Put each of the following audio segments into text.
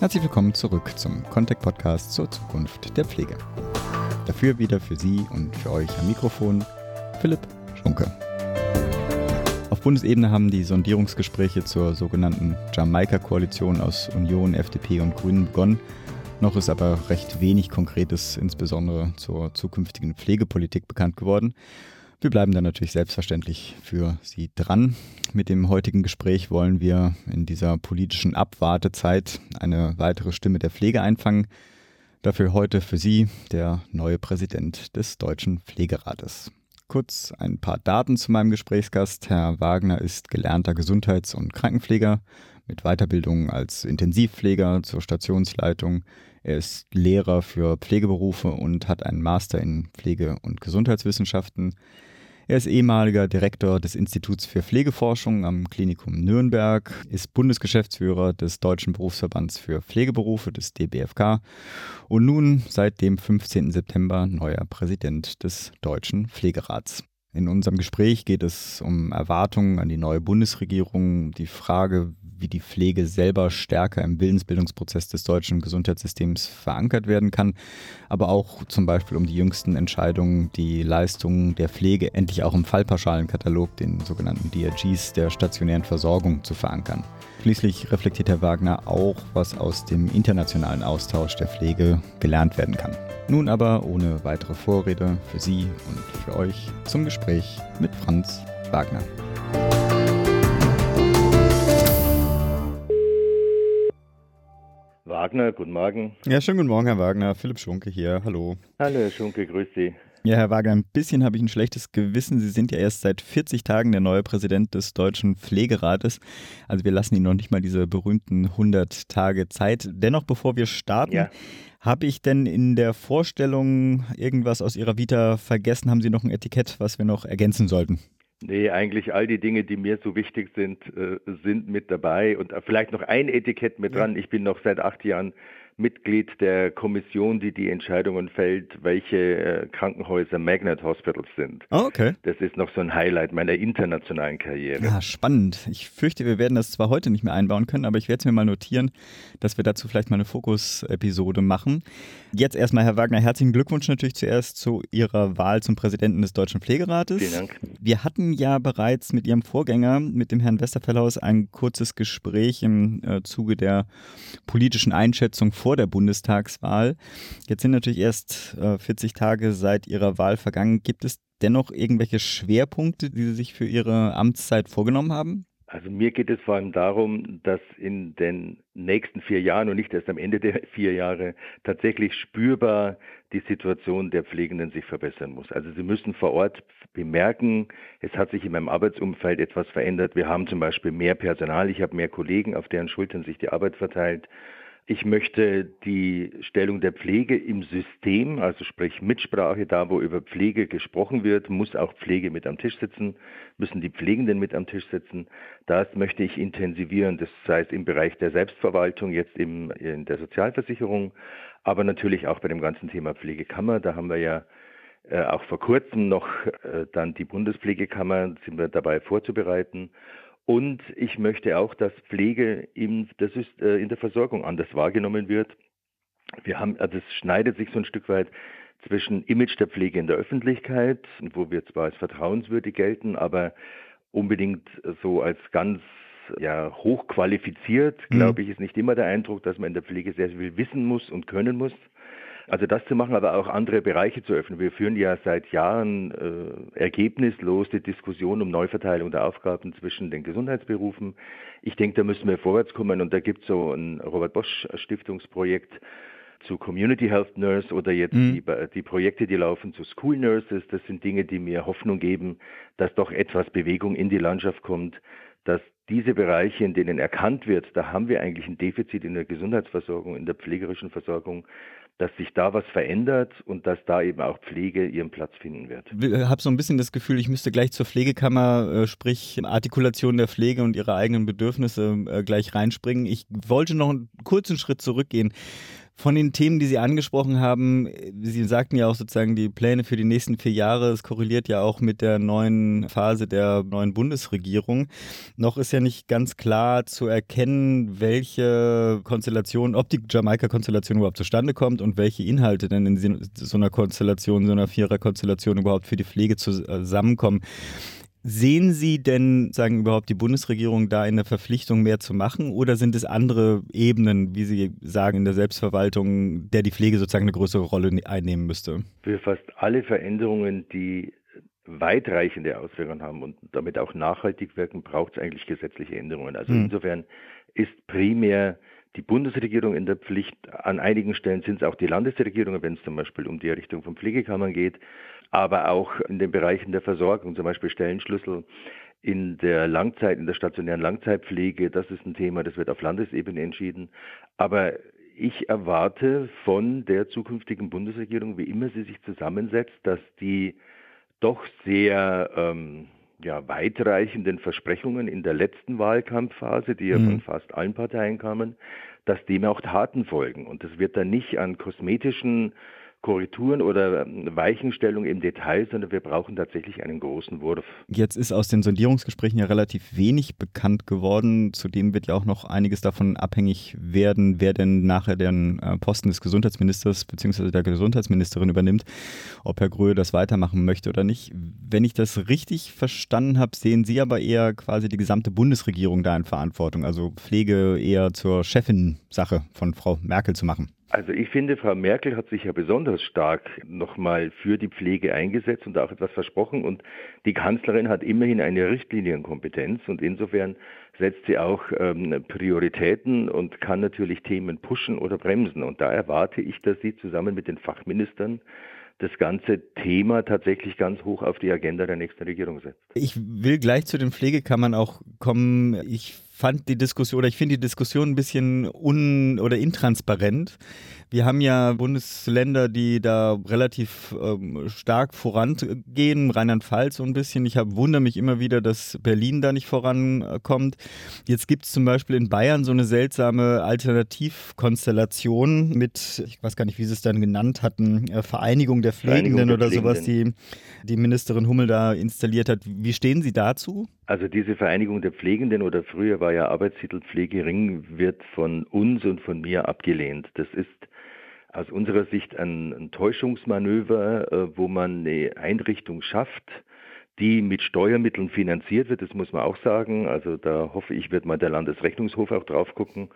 Herzlich willkommen zurück zum Contact Podcast zur Zukunft der Pflege. Dafür wieder für Sie und für euch am Mikrofon Philipp Schunke. Auf Bundesebene haben die Sondierungsgespräche zur sogenannten Jamaika-Koalition aus Union, FDP und Grünen begonnen. Noch ist aber recht wenig Konkretes, insbesondere zur zukünftigen Pflegepolitik, bekannt geworden. Wir bleiben dann natürlich selbstverständlich für Sie dran. Mit dem heutigen Gespräch wollen wir in dieser politischen Abwartezeit eine weitere Stimme der Pflege einfangen. Dafür heute für Sie der neue Präsident des Deutschen Pflegerates. Kurz ein paar Daten zu meinem Gesprächsgast. Herr Wagner ist gelernter Gesundheits- und Krankenpfleger mit Weiterbildung als Intensivpfleger zur Stationsleitung. Er ist Lehrer für Pflegeberufe und hat einen Master in Pflege- und Gesundheitswissenschaften. Er ist ehemaliger Direktor des Instituts für Pflegeforschung am Klinikum Nürnberg, ist Bundesgeschäftsführer des Deutschen Berufsverbands für Pflegeberufe des DBFK und nun seit dem 15. September neuer Präsident des Deutschen Pflegerats. In unserem Gespräch geht es um Erwartungen an die neue Bundesregierung, die Frage, wie die Pflege selber stärker im Willensbildungsprozess des deutschen Gesundheitssystems verankert werden kann, aber auch zum Beispiel um die jüngsten Entscheidungen, die Leistungen der Pflege endlich auch im Fallpauschalenkatalog, den sogenannten DRGs der stationären Versorgung, zu verankern. Schließlich reflektiert Herr Wagner auch, was aus dem internationalen Austausch der Pflege gelernt werden kann. Nun aber ohne weitere Vorrede für Sie und für euch zum Gespräch mit Franz Wagner. Wagner, guten Morgen. Ja, schönen guten Morgen, Herr Wagner. Philipp Schunke hier. Hallo. Hallo, Herr Schunke, grüß Sie. Ja, Herr Wagner, ein bisschen habe ich ein schlechtes Gewissen. Sie sind ja erst seit 40 Tagen der neue Präsident des Deutschen Pflegerates. Also wir lassen Ihnen noch nicht mal diese berühmten 100 Tage Zeit. Dennoch, bevor wir starten, ja. habe ich denn in der Vorstellung irgendwas aus Ihrer Vita vergessen? Haben Sie noch ein Etikett, was wir noch ergänzen sollten? Nee, eigentlich all die Dinge, die mir so wichtig sind, äh, sind mit dabei. Und vielleicht noch ein Etikett mit dran. Ich bin noch seit acht Jahren Mitglied der Kommission, die die Entscheidungen fällt, welche äh, Krankenhäuser Magnet Hospitals sind. Oh, okay. Das ist noch so ein Highlight meiner internationalen Karriere. Ja, spannend. Ich fürchte, wir werden das zwar heute nicht mehr einbauen können, aber ich werde es mir mal notieren, dass wir dazu vielleicht mal eine Fokus-Episode machen. Jetzt erstmal, Herr Wagner, herzlichen Glückwunsch natürlich zuerst zu Ihrer Wahl zum Präsidenten des Deutschen Pflegerates. Vielen Dank. Wir hatten ja bereits mit Ihrem Vorgänger, mit dem Herrn Westerfellhaus, ein kurzes Gespräch im äh, Zuge der politischen Einschätzung vor vor der Bundestagswahl. Jetzt sind natürlich erst äh, 40 Tage seit Ihrer Wahl vergangen. Gibt es dennoch irgendwelche Schwerpunkte, die Sie sich für Ihre Amtszeit vorgenommen haben? Also mir geht es vor allem darum, dass in den nächsten vier Jahren und nicht erst am Ende der vier Jahre tatsächlich spürbar die Situation der Pflegenden sich verbessern muss. Also sie müssen vor Ort bemerken, es hat sich in meinem Arbeitsumfeld etwas verändert. Wir haben zum Beispiel mehr Personal, ich habe mehr Kollegen, auf deren Schultern sich die Arbeit verteilt. Ich möchte die Stellung der Pflege im System, also sprich Mitsprache, da wo über Pflege gesprochen wird, muss auch Pflege mit am Tisch sitzen, müssen die Pflegenden mit am Tisch sitzen. Das möchte ich intensivieren, das heißt im Bereich der Selbstverwaltung, jetzt im, in der Sozialversicherung, aber natürlich auch bei dem ganzen Thema Pflegekammer. Da haben wir ja äh, auch vor kurzem noch äh, dann die Bundespflegekammer, sind wir dabei vorzubereiten. Und ich möchte auch, dass Pflege in, das ist, äh, in der Versorgung anders wahrgenommen wird. Wir haben, also es schneidet sich so ein Stück weit zwischen Image der Pflege in der Öffentlichkeit, wo wir zwar als vertrauenswürdig gelten, aber unbedingt so als ganz ja, hochqualifiziert, mhm. glaube ich, ist nicht immer der Eindruck, dass man in der Pflege sehr viel wissen muss und können muss. Also das zu machen, aber auch andere Bereiche zu öffnen. Wir führen ja seit Jahren äh, ergebnislos die Diskussion um Neuverteilung der Aufgaben zwischen den Gesundheitsberufen. Ich denke, da müssen wir vorwärts kommen und da gibt es so ein Robert Bosch Stiftungsprojekt zu Community Health Nurse oder jetzt mhm. die, die Projekte, die laufen zu School Nurses. Das sind Dinge, die mir Hoffnung geben, dass doch etwas Bewegung in die Landschaft kommt, dass diese Bereiche, in denen erkannt wird, da haben wir eigentlich ein Defizit in der Gesundheitsversorgung, in der pflegerischen Versorgung, dass sich da was verändert und dass da eben auch Pflege ihren Platz finden wird. Ich habe so ein bisschen das Gefühl, ich müsste gleich zur Pflegekammer, äh, sprich Artikulation der Pflege und ihre eigenen Bedürfnisse äh, gleich reinspringen. Ich wollte noch einen kurzen Schritt zurückgehen. Von den Themen, die Sie angesprochen haben, Sie sagten ja auch sozusagen die Pläne für die nächsten vier Jahre, es korreliert ja auch mit der neuen Phase der neuen Bundesregierung. Noch ist ja nicht ganz klar zu erkennen, welche Konstellation, ob die Jamaika-Konstellation überhaupt zustande kommt und welche Inhalte denn in so einer Konstellation, so einer Vierer-Konstellation überhaupt für die Pflege zusammenkommen. Sehen Sie denn, sagen überhaupt die Bundesregierung da in der Verpflichtung mehr zu machen oder sind es andere Ebenen, wie Sie sagen, in der Selbstverwaltung, der die Pflege sozusagen eine größere Rolle einnehmen müsste? Für fast alle Veränderungen, die weitreichende Auswirkungen haben und damit auch nachhaltig wirken, braucht es eigentlich gesetzliche Änderungen. Also hm. insofern ist primär die Bundesregierung in der Pflicht. An einigen Stellen sind es auch die Landesregierungen, wenn es zum Beispiel um die Errichtung von Pflegekammern geht aber auch in den Bereichen der Versorgung, zum Beispiel Stellenschlüssel in der Langzeit, in der stationären Langzeitpflege, das ist ein Thema, das wird auf Landesebene entschieden. Aber ich erwarte von der zukünftigen Bundesregierung, wie immer sie sich zusammensetzt, dass die doch sehr ähm, ja, weitreichenden Versprechungen in der letzten Wahlkampfphase, die ja mhm. von fast allen Parteien kamen, dass dem auch Taten folgen. Und das wird dann nicht an kosmetischen Korrekturen oder ähm, Weichenstellung im Detail, sondern wir brauchen tatsächlich einen großen Wurf. Jetzt ist aus den Sondierungsgesprächen ja relativ wenig bekannt geworden. Zudem wird ja auch noch einiges davon abhängig werden, wer denn nachher den äh, Posten des Gesundheitsministers bzw. der Gesundheitsministerin übernimmt, ob Herr Gröhe das weitermachen möchte oder nicht. Wenn ich das richtig verstanden habe, sehen Sie aber eher quasi die gesamte Bundesregierung da in Verantwortung, also Pflege eher zur Chefin-Sache von Frau Merkel zu machen. Also ich finde, Frau Merkel hat sich ja besonders stark nochmal für die Pflege eingesetzt und auch etwas versprochen. Und die Kanzlerin hat immerhin eine Richtlinienkompetenz und insofern setzt sie auch ähm, Prioritäten und kann natürlich Themen pushen oder bremsen. Und da erwarte ich, dass sie zusammen mit den Fachministern das ganze Thema tatsächlich ganz hoch auf die Agenda der nächsten Regierung setzt. Ich will gleich zu den Pflegekammern auch kommen. Ich fand die Diskussion oder ich finde die Diskussion ein bisschen un- oder intransparent. Wir haben ja Bundesländer, die da relativ ähm, stark vorangehen, Rheinland-Pfalz so ein bisschen. Ich hab, wundere mich immer wieder, dass Berlin da nicht vorankommt. Jetzt gibt es zum Beispiel in Bayern so eine seltsame Alternativkonstellation mit, ich weiß gar nicht, wie sie es dann genannt hatten, äh, Vereinigung der Pflegenden Vereinigung oder sowas, die die Ministerin Hummel da installiert hat. Wie stehen Sie dazu? Also diese Vereinigung der Pflegenden oder früher war ja Arbeitstitel Pflegering wird von uns und von mir abgelehnt. Das ist aus unserer Sicht ein, ein Täuschungsmanöver, äh, wo man eine Einrichtung schafft, die mit Steuermitteln finanziert wird, das muss man auch sagen. Also da hoffe ich, wird mal der Landesrechnungshof auch drauf gucken,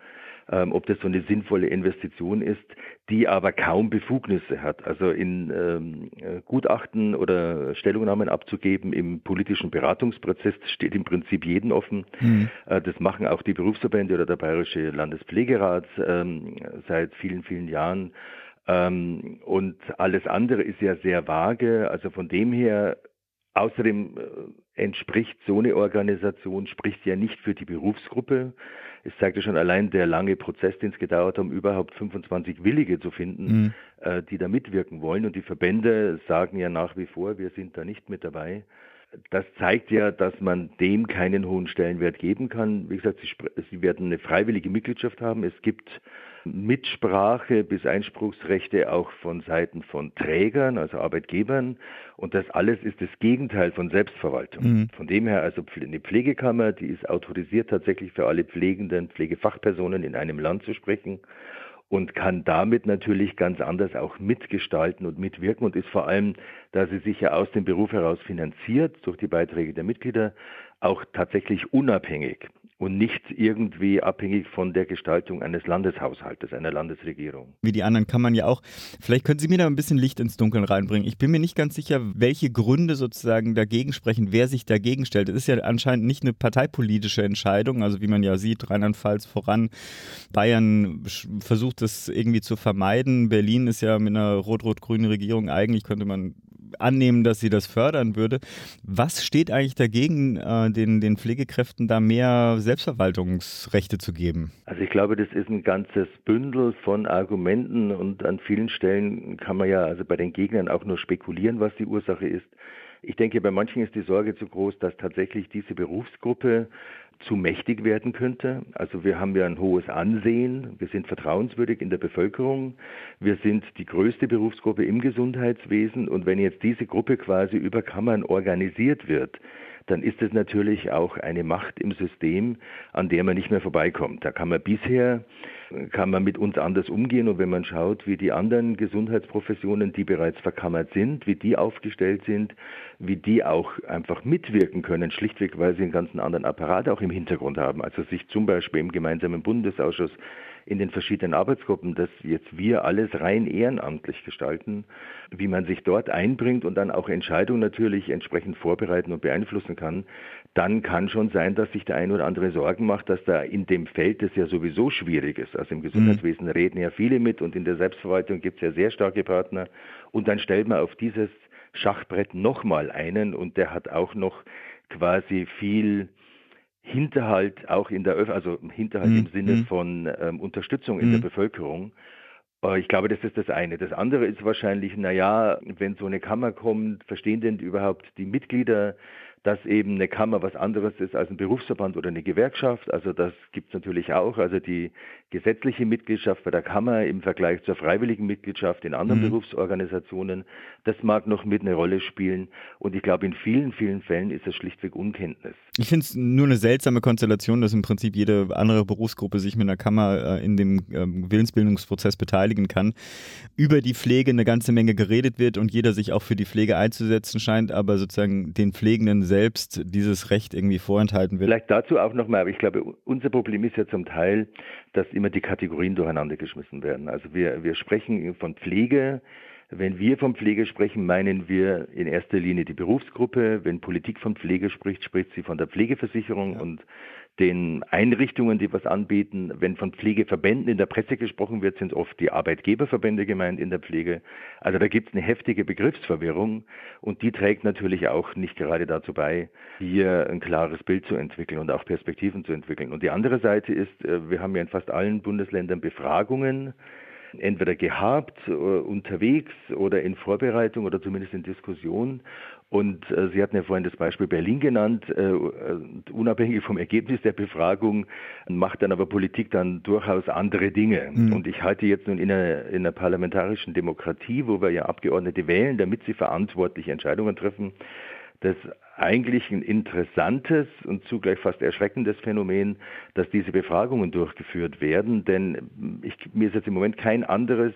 ähm, ob das so eine sinnvolle Investition ist, die aber kaum Befugnisse hat. Also in ähm, äh, Gutachten oder Stellungnahmen abzugeben im politischen Beratungsprozess steht im Prinzip jeden offen. Mhm. Äh, das machen auch die Berufsverbände oder der Bayerische Landespflegerat ähm, seit vielen, vielen Jahren. Ähm, und alles andere ist ja sehr vage. Also von dem her Außerdem äh, entspricht so eine Organisation, spricht ja nicht für die Berufsgruppe. Es zeigte schon allein der lange Prozess, den es gedauert hat, um überhaupt 25 Willige zu finden, mhm. äh, die da mitwirken wollen. Und die Verbände sagen ja nach wie vor, wir sind da nicht mit dabei. Das zeigt ja, dass man dem keinen hohen Stellenwert geben kann. Wie gesagt, sie, sie werden eine freiwillige Mitgliedschaft haben. Es gibt Mitsprache bis Einspruchsrechte auch von Seiten von Trägern, also Arbeitgebern. Und das alles ist das Gegenteil von Selbstverwaltung. Mhm. Von dem her also eine Pflegekammer, die ist autorisiert tatsächlich für alle pflegenden Pflegefachpersonen in einem Land zu sprechen und kann damit natürlich ganz anders auch mitgestalten und mitwirken. Und ist vor allem, da sie sich ja aus dem Beruf heraus finanziert durch die Beiträge der Mitglieder, auch tatsächlich unabhängig und nicht irgendwie abhängig von der Gestaltung eines Landeshaushaltes, einer Landesregierung. Wie die anderen kann man ja auch. Vielleicht können Sie mir da ein bisschen Licht ins Dunkeln reinbringen. Ich bin mir nicht ganz sicher, welche Gründe sozusagen dagegen sprechen, wer sich dagegen stellt. Es ist ja anscheinend nicht eine parteipolitische Entscheidung, also wie man ja sieht, Rheinland-Pfalz voran. Bayern versucht das irgendwie zu vermeiden. Berlin ist ja mit einer rot-rot-grünen Regierung eigentlich, könnte man annehmen, dass sie das fördern würde. Was steht eigentlich dagegen, äh, den, den Pflegekräften da mehr Selbstverwaltungsrechte zu geben? Also ich glaube, das ist ein ganzes Bündel von Argumenten und an vielen Stellen kann man ja also bei den Gegnern auch nur spekulieren, was die Ursache ist. Ich denke, bei manchen ist die Sorge zu groß, dass tatsächlich diese Berufsgruppe zu mächtig werden könnte. Also wir haben ja ein hohes Ansehen, wir sind vertrauenswürdig in der Bevölkerung, wir sind die größte Berufsgruppe im Gesundheitswesen. Und wenn jetzt diese Gruppe quasi über Kammern organisiert wird, dann ist es natürlich auch eine Macht im System, an der man nicht mehr vorbeikommt. Da kann man bisher kann man mit uns anders umgehen und wenn man schaut, wie die anderen Gesundheitsprofessionen, die bereits verkammert sind, wie die aufgestellt sind, wie die auch einfach mitwirken können, schlichtweg, weil sie einen ganzen anderen Apparat auch im Hintergrund haben. Also sich zum Beispiel im gemeinsamen Bundesausschuss in den verschiedenen Arbeitsgruppen, dass jetzt wir alles rein ehrenamtlich gestalten, wie man sich dort einbringt und dann auch Entscheidungen natürlich entsprechend vorbereiten und beeinflussen kann, dann kann schon sein, dass sich der ein oder andere Sorgen macht, dass da in dem Feld, das ja sowieso schwierig ist, also im mhm. Gesundheitswesen reden ja viele mit und in der Selbstverwaltung gibt es ja sehr starke Partner und dann stellt man auf dieses Schachbrett nochmal einen und der hat auch noch quasi viel Hinterhalt auch in der Öf also Hinterhalt mhm. im Sinne mhm. von ähm, Unterstützung in mhm. der Bevölkerung. Äh, ich glaube, das ist das eine. Das andere ist wahrscheinlich, naja, wenn so eine Kammer kommt, verstehen denn überhaupt die Mitglieder dass eben eine Kammer was anderes ist als ein Berufsverband oder eine Gewerkschaft. Also das gibt es natürlich auch. Also die gesetzliche Mitgliedschaft bei der Kammer im Vergleich zur freiwilligen Mitgliedschaft in anderen mhm. Berufsorganisationen, das mag noch mit eine Rolle spielen. Und ich glaube, in vielen, vielen Fällen ist es schlichtweg Unkenntnis. Ich finde es nur eine seltsame Konstellation, dass im Prinzip jede andere Berufsgruppe sich mit einer Kammer äh, in dem ähm, Willensbildungsprozess beteiligen kann. Über die Pflege eine ganze Menge geredet wird und jeder sich auch für die Pflege einzusetzen scheint, aber sozusagen den Pflegenden selbst dieses Recht irgendwie vorenthalten wird. Vielleicht dazu auch nochmal, aber ich glaube, unser Problem ist ja zum Teil, dass immer die Kategorien durcheinander geschmissen werden. Also wir, wir sprechen von Pflege, wenn wir von Pflege sprechen, meinen wir in erster Linie die Berufsgruppe. Wenn Politik von Pflege spricht, spricht sie von der Pflegeversicherung ja. und den Einrichtungen, die was anbieten. Wenn von Pflegeverbänden in der Presse gesprochen wird, sind oft die Arbeitgeberverbände gemeint in der Pflege. Also da gibt es eine heftige Begriffsverwirrung und die trägt natürlich auch nicht gerade dazu bei, hier ein klares Bild zu entwickeln und auch Perspektiven zu entwickeln. Und die andere Seite ist, äh, wir haben ja in fast allen Bundesländern Befragungen entweder gehabt, äh, unterwegs oder in Vorbereitung oder zumindest in Diskussion. Und äh, Sie hatten ja vorhin das Beispiel Berlin genannt. Äh, äh, unabhängig vom Ergebnis der Befragung macht dann aber Politik dann durchaus andere Dinge. Mhm. Und ich halte jetzt nun in einer, in einer parlamentarischen Demokratie, wo wir ja Abgeordnete wählen, damit sie verantwortliche Entscheidungen treffen, das eigentlich ein interessantes und zugleich fast erschreckendes Phänomen, dass diese Befragungen durchgeführt werden, denn ich, mir ist jetzt im Moment kein anderes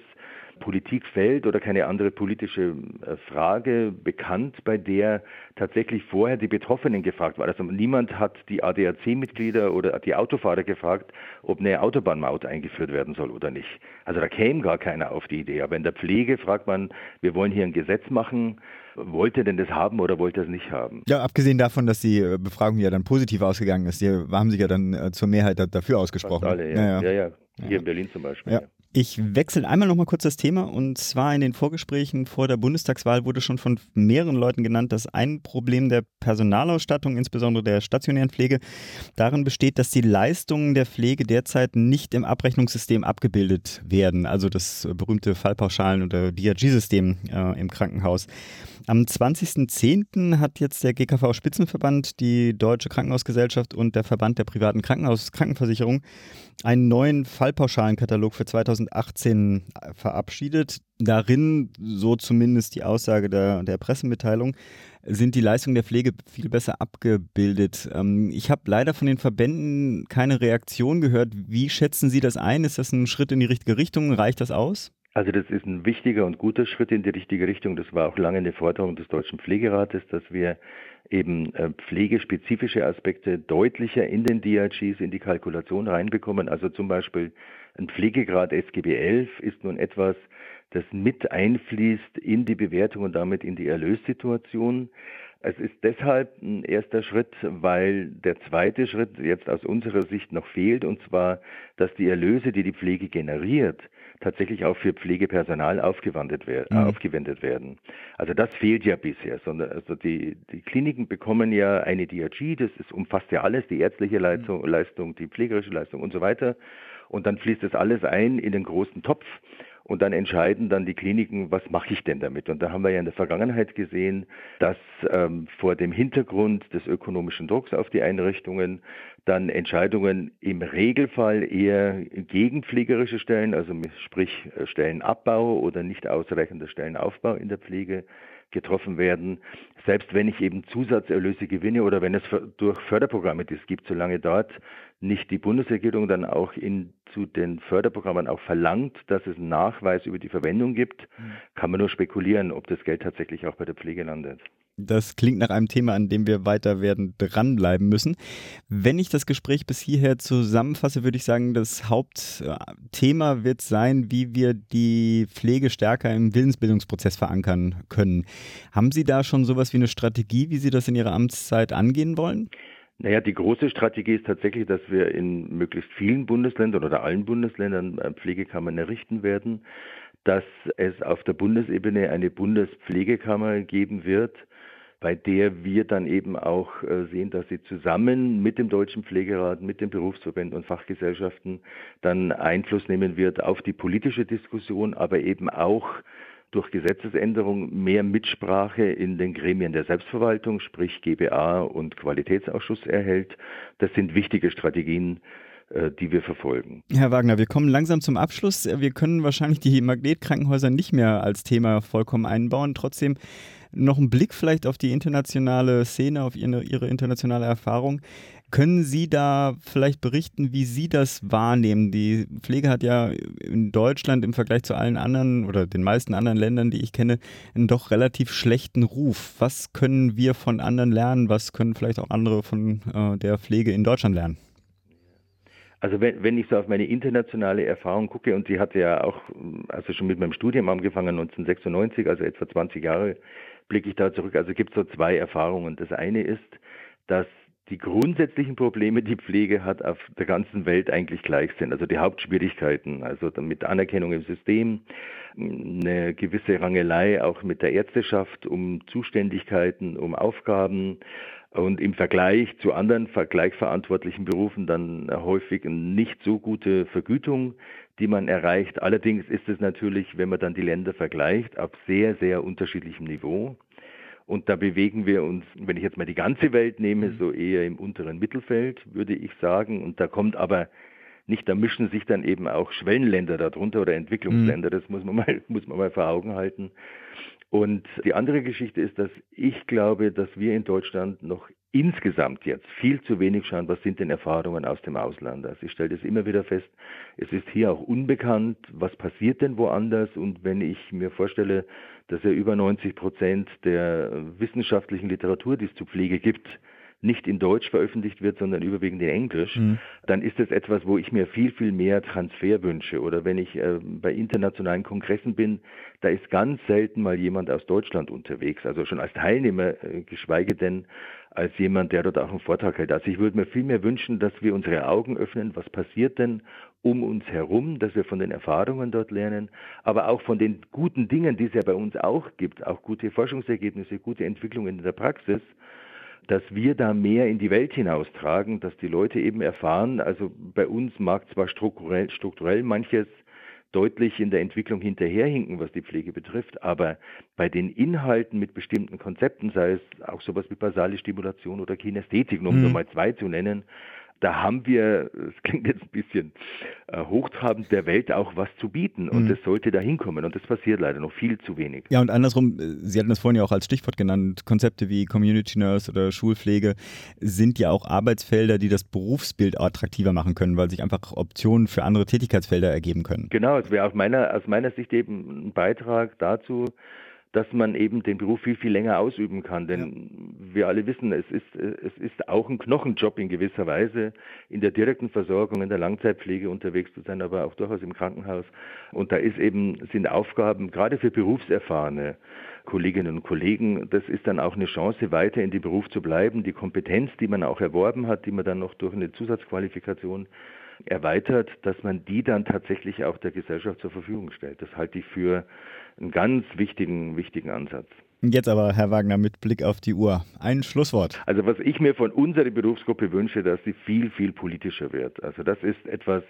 Politikfeld oder keine andere politische äh, Frage bekannt, bei der tatsächlich vorher die Betroffenen gefragt waren. Also niemand hat die ADAC-Mitglieder oder die Autofahrer gefragt, ob eine Autobahnmaut eingeführt werden soll oder nicht. Also da käme gar keiner auf die Idee. Aber in der Pflege fragt man, wir wollen hier ein Gesetz machen, wollte denn das haben oder wollte es nicht haben? Ja, abgesehen davon, dass die äh, Befragung ja dann positiv ausgegangen ist, die haben sich ja dann äh, zur Mehrheit dafür ausgesprochen. Fast alle, ja. Ja, ja. ja, ja. Hier in Berlin zum Beispiel. Ja. Ich wechsle einmal noch mal kurz das Thema und zwar in den Vorgesprächen vor der Bundestagswahl wurde schon von mehreren Leuten genannt, dass ein Problem der Personalausstattung, insbesondere der stationären Pflege, darin besteht, dass die Leistungen der Pflege derzeit nicht im Abrechnungssystem abgebildet werden, also das berühmte Fallpauschalen- oder DRG-System äh, im Krankenhaus. Am 20.10. hat jetzt der GKV Spitzenverband, die Deutsche Krankenhausgesellschaft und der Verband der privaten Krankenhaus Krankenversicherung einen neuen Fallpauschalenkatalog für 2018 verabschiedet. Darin, so zumindest die Aussage der, der Pressemitteilung, sind die Leistungen der Pflege viel besser abgebildet. Ähm, ich habe leider von den Verbänden keine Reaktion gehört. Wie schätzen Sie das ein? Ist das ein Schritt in die richtige Richtung? Reicht das aus? Also das ist ein wichtiger und guter Schritt in die richtige Richtung. Das war auch lange eine Forderung des Deutschen Pflegerates, dass wir eben äh, pflegespezifische Aspekte deutlicher in den DRGs, in die Kalkulation reinbekommen. Also zum Beispiel ein Pflegegrad SGB 11 ist nun etwas, das mit einfließt in die Bewertung und damit in die Erlössituation. Es ist deshalb ein erster Schritt, weil der zweite Schritt jetzt aus unserer Sicht noch fehlt, und zwar, dass die Erlöse, die die Pflege generiert, tatsächlich auch für Pflegepersonal aufgewendet, wer mhm. aufgewendet werden. Also das fehlt ja bisher, sondern also die, die Kliniken bekommen ja eine DRG, das ist, umfasst ja alles, die ärztliche Leistung, mhm. Leistung, die pflegerische Leistung und so weiter. Und dann fließt das alles ein in den großen Topf Und dann entscheiden dann die Kliniken, was mache ich denn damit? Und da haben wir ja in der Vergangenheit gesehen, dass ähm, vor dem Hintergrund des ökonomischen Drucks auf die Einrichtungen dann Entscheidungen im Regelfall eher gegen pflegerische Stellen, also sprich äh, Stellenabbau oder nicht ausreichender Stellenaufbau in der Pflege getroffen werden, selbst wenn ich eben Zusatzerlöse gewinne oder wenn es durch Förderprogramme das gibt, solange dort nicht die Bundesregierung dann auch in, zu den Förderprogrammen auch verlangt, dass es einen Nachweis über die Verwendung gibt, mhm. kann man nur spekulieren, ob das Geld tatsächlich auch bei der Pflege landet. Das klingt nach einem Thema, an dem wir weiter werden dranbleiben müssen. Wenn ich das Gespräch bis hierher zusammenfasse, würde ich sagen, das Hauptthema wird sein, wie wir die Pflege stärker im Willensbildungsprozess verankern können. Haben Sie da schon sowas wie eine Strategie, wie Sie das in Ihrer Amtszeit angehen wollen? Naja, die große Strategie ist tatsächlich, dass wir in möglichst vielen Bundesländern oder allen Bundesländern äh, Pflegekammern errichten werden, dass es auf der Bundesebene eine Bundespflegekammer geben wird, bei der wir dann eben auch äh, sehen, dass sie zusammen mit dem Deutschen Pflegerat, mit den Berufsverbänden und Fachgesellschaften dann Einfluss nehmen wird auf die politische Diskussion, aber eben auch durch Gesetzesänderung mehr Mitsprache in den Gremien der Selbstverwaltung, sprich GBA und Qualitätsausschuss erhält. Das sind wichtige Strategien, die wir verfolgen. Herr Wagner, wir kommen langsam zum Abschluss. Wir können wahrscheinlich die Magnetkrankenhäuser nicht mehr als Thema vollkommen einbauen. Trotzdem noch ein Blick vielleicht auf die internationale Szene, auf Ihre, Ihre internationale Erfahrung. Können Sie da vielleicht berichten, wie Sie das wahrnehmen? Die Pflege hat ja in Deutschland im Vergleich zu allen anderen oder den meisten anderen Ländern, die ich kenne, einen doch relativ schlechten Ruf. Was können wir von anderen lernen? Was können vielleicht auch andere von äh, der Pflege in Deutschland lernen? Also wenn, wenn ich so auf meine internationale Erfahrung gucke, und sie hatte ja auch, also schon mit meinem Studium angefangen 1996, also etwa 20 Jahre, blicke ich da zurück. Also gibt es so zwei Erfahrungen. Das eine ist, dass die grundsätzlichen Probleme, die Pflege hat, auf der ganzen Welt eigentlich gleich sind. Also die Hauptschwierigkeiten, also mit Anerkennung im System, eine gewisse Rangelei auch mit der Ärzteschaft um Zuständigkeiten, um Aufgaben und im Vergleich zu anderen vergleichverantwortlichen Berufen dann häufig eine nicht so gute Vergütung, die man erreicht. Allerdings ist es natürlich, wenn man dann die Länder vergleicht, auf sehr, sehr unterschiedlichem Niveau. Und da bewegen wir uns, wenn ich jetzt mal die ganze Welt nehme, mhm. so eher im unteren Mittelfeld, würde ich sagen. Und da kommt aber nicht, da mischen sich dann eben auch Schwellenländer darunter oder Entwicklungsländer. Mhm. Das muss man mal, muss man mal vor Augen halten. Und die andere Geschichte ist, dass ich glaube, dass wir in Deutschland noch insgesamt jetzt viel zu wenig schauen, was sind denn Erfahrungen aus dem Ausland. Also ich stelle das immer wieder fest, es ist hier auch unbekannt, was passiert denn woanders. Und wenn ich mir vorstelle, dass ja über 90 Prozent der wissenschaftlichen Literatur, die es zu Pflege gibt, nicht in Deutsch veröffentlicht wird, sondern überwiegend in Englisch, mhm. dann ist das etwas, wo ich mir viel, viel mehr Transfer wünsche. Oder wenn ich äh, bei internationalen Kongressen bin, da ist ganz selten mal jemand aus Deutschland unterwegs, also schon als Teilnehmer, äh, geschweige denn als jemand, der dort auch einen Vortrag hält. Also ich würde mir viel mehr wünschen, dass wir unsere Augen öffnen, was passiert denn um uns herum, dass wir von den Erfahrungen dort lernen, aber auch von den guten Dingen, die es ja bei uns auch gibt, auch gute Forschungsergebnisse, gute Entwicklungen in der Praxis, dass wir da mehr in die Welt hinaustragen, dass die Leute eben erfahren, also bei uns mag zwar strukturell, strukturell manches deutlich in der Entwicklung hinterherhinken, was die Pflege betrifft, aber bei den Inhalten mit bestimmten Konzepten, sei es auch sowas wie basale Stimulation oder Kinästhetik, um mhm. nur mal zwei zu nennen, da haben wir, es klingt jetzt ein bisschen äh, hochtrabend, der Welt auch was zu bieten und mhm. das sollte da hinkommen und das passiert leider noch viel zu wenig. Ja und andersrum, äh, Sie hatten das vorhin ja auch als Stichwort genannt, Konzepte wie Community Nurse oder Schulpflege sind ja auch Arbeitsfelder, die das Berufsbild attraktiver machen können, weil sich einfach Optionen für andere Tätigkeitsfelder ergeben können. Genau, es wäre aus meiner, aus meiner Sicht eben ein Beitrag dazu, dass man eben den Beruf viel, viel länger ausüben kann. Denn ja. wir alle wissen, es ist, es ist auch ein Knochenjob in gewisser Weise, in der direkten Versorgung, in der Langzeitpflege unterwegs zu sein, aber auch durchaus im Krankenhaus. Und da ist eben, sind Aufgaben, gerade für berufserfahrene Kolleginnen und Kollegen, das ist dann auch eine Chance, weiter in dem Beruf zu bleiben. Die Kompetenz, die man auch erworben hat, die man dann noch durch eine Zusatzqualifikation erweitert, dass man die dann tatsächlich auch der Gesellschaft zur Verfügung stellt. Das halte ich für einen ganz wichtigen, wichtigen Ansatz. Jetzt aber, Herr Wagner, mit Blick auf die Uhr. Ein Schlusswort. Also was ich mir von unserer Berufsgruppe wünsche, dass sie viel, viel politischer wird. Also das ist etwas,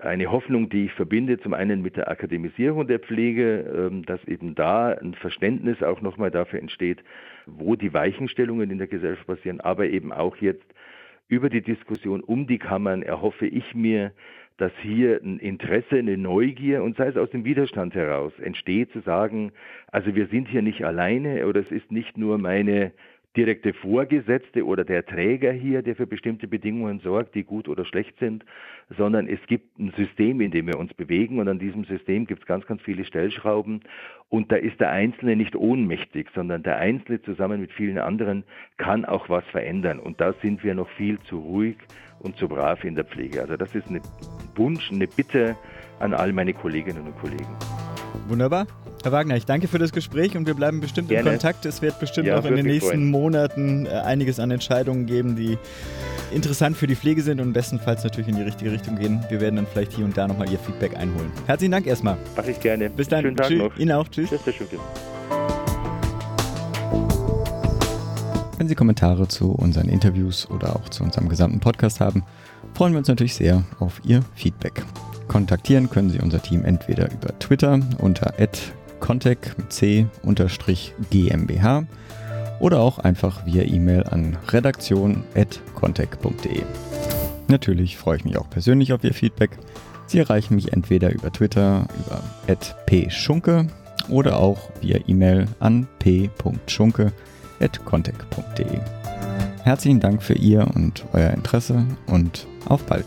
eine Hoffnung, die ich verbinde, zum einen mit der Akademisierung der Pflege, ähm, dass eben da ein Verständnis auch nochmal dafür entsteht, wo die Weichenstellungen in der Gesellschaft passieren, aber eben auch jetzt über die Diskussion um die Kammern erhoffe ich mir, dass hier ein Interesse, eine Neugier und sei es aus dem Widerstand heraus entsteht, zu sagen, also wir sind hier nicht alleine oder es ist nicht nur meine direkte Vorgesetzte oder der Träger hier, der für bestimmte Bedingungen sorgt, die gut oder schlecht sind, sondern es gibt ein System, in dem wir uns bewegen und an diesem System gibt es ganz, ganz viele Stellschrauben und da ist der Einzelne nicht ohnmächtig, sondern der Einzelne zusammen mit vielen anderen kann auch was verändern und da sind wir noch viel zu ruhig und zu brav in der Pflege. Also das ist ein Wunsch, eine Bitte an all meine Kolleginnen und Kollegen. Wunderbar. Herr Wagner, ich danke für das Gespräch und wir bleiben bestimmt Gerne. in Kontakt. Es wird bestimmt ja, auch in den nächsten freuen. Monaten äh, einiges an Entscheidungen geben, die interessant für die Pflege sind und bestenfalls natürlich in die richtige Richtung gehen. Wir werden dann vielleicht hier und da nochmal Ihr Feedback einholen. Herzlichen Dank erstmal. Mach ich gerne. Bis dann. Schönen Tag Tschüss. noch. Ihnen auch. Tschüss. Tschüss, Herr. Wenn Sie Kommentare zu unseren Interviews oder auch zu unserem gesamten Podcast haben, freuen wir uns natürlich sehr auf Ihr Feedback. Kontaktieren können Sie unser Team entweder über Twitter unter contact mit c GmbH oder auch einfach via E-Mail an redaktion.contact.de. Natürlich freue ich mich auch persönlich auf Ihr Feedback. Sie erreichen mich entweder über Twitter über @pschunke oder auch via E-Mail an p.schunke@contact.de. Herzlichen Dank für Ihr und euer Interesse und auf bald.